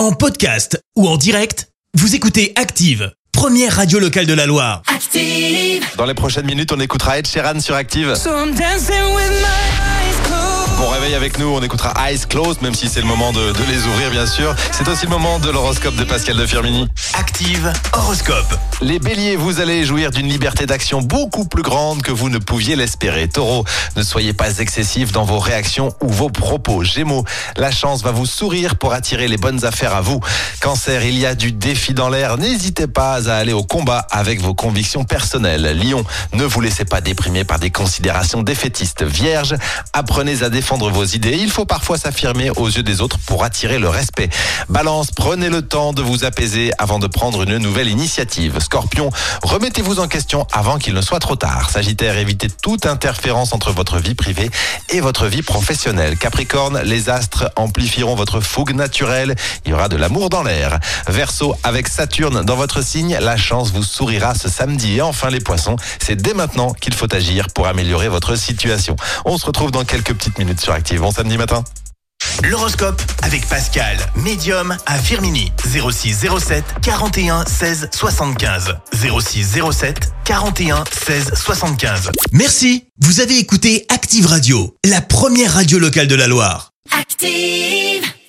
En podcast ou en direct, vous écoutez Active, première radio locale de la Loire. Active. Dans les prochaines minutes, on écoutera Ed Sheeran sur Active. So I'm dancing with my. Bon réveil avec nous, on écoutera Eyes Closed, même si c'est le moment de, de les ouvrir bien sûr. C'est aussi le moment de l'horoscope de Pascal de Firmini. Active horoscope. Les béliers, vous allez jouir d'une liberté d'action beaucoup plus grande que vous ne pouviez l'espérer. Taureau, ne soyez pas excessif dans vos réactions ou vos propos. Gémeaux, la chance va vous sourire pour attirer les bonnes affaires à vous. Cancer, il y a du défi dans l'air. N'hésitez pas à aller au combat avec vos convictions personnelles. Lion, ne vous laissez pas déprimer par des considérations défaitistes. Vierge, apprenez à défendre vos idées. Il faut parfois s'affirmer aux yeux des autres pour attirer le respect. Balance, prenez le temps de vous apaiser avant de prendre une nouvelle initiative. Scorpion, remettez-vous en question avant qu'il ne soit trop tard. Sagittaire, évitez toute interférence entre votre vie privée et votre vie professionnelle. Capricorne, les astres amplifieront votre fougue naturelle. Il y aura de l'amour dans l'air. Verseau, avec Saturne dans votre signe, la chance vous sourira ce samedi. Et enfin les poissons, c'est dès maintenant qu'il faut agir pour améliorer votre situation. On se retrouve dans quelques petites minutes sur Active. Bon samedi matin. L'horoscope avec Pascal, médium à Firmini. 06 07 41 16 75. 06 07 41 16 75. Merci, vous avez écouté Active Radio, la première radio locale de la Loire. Active.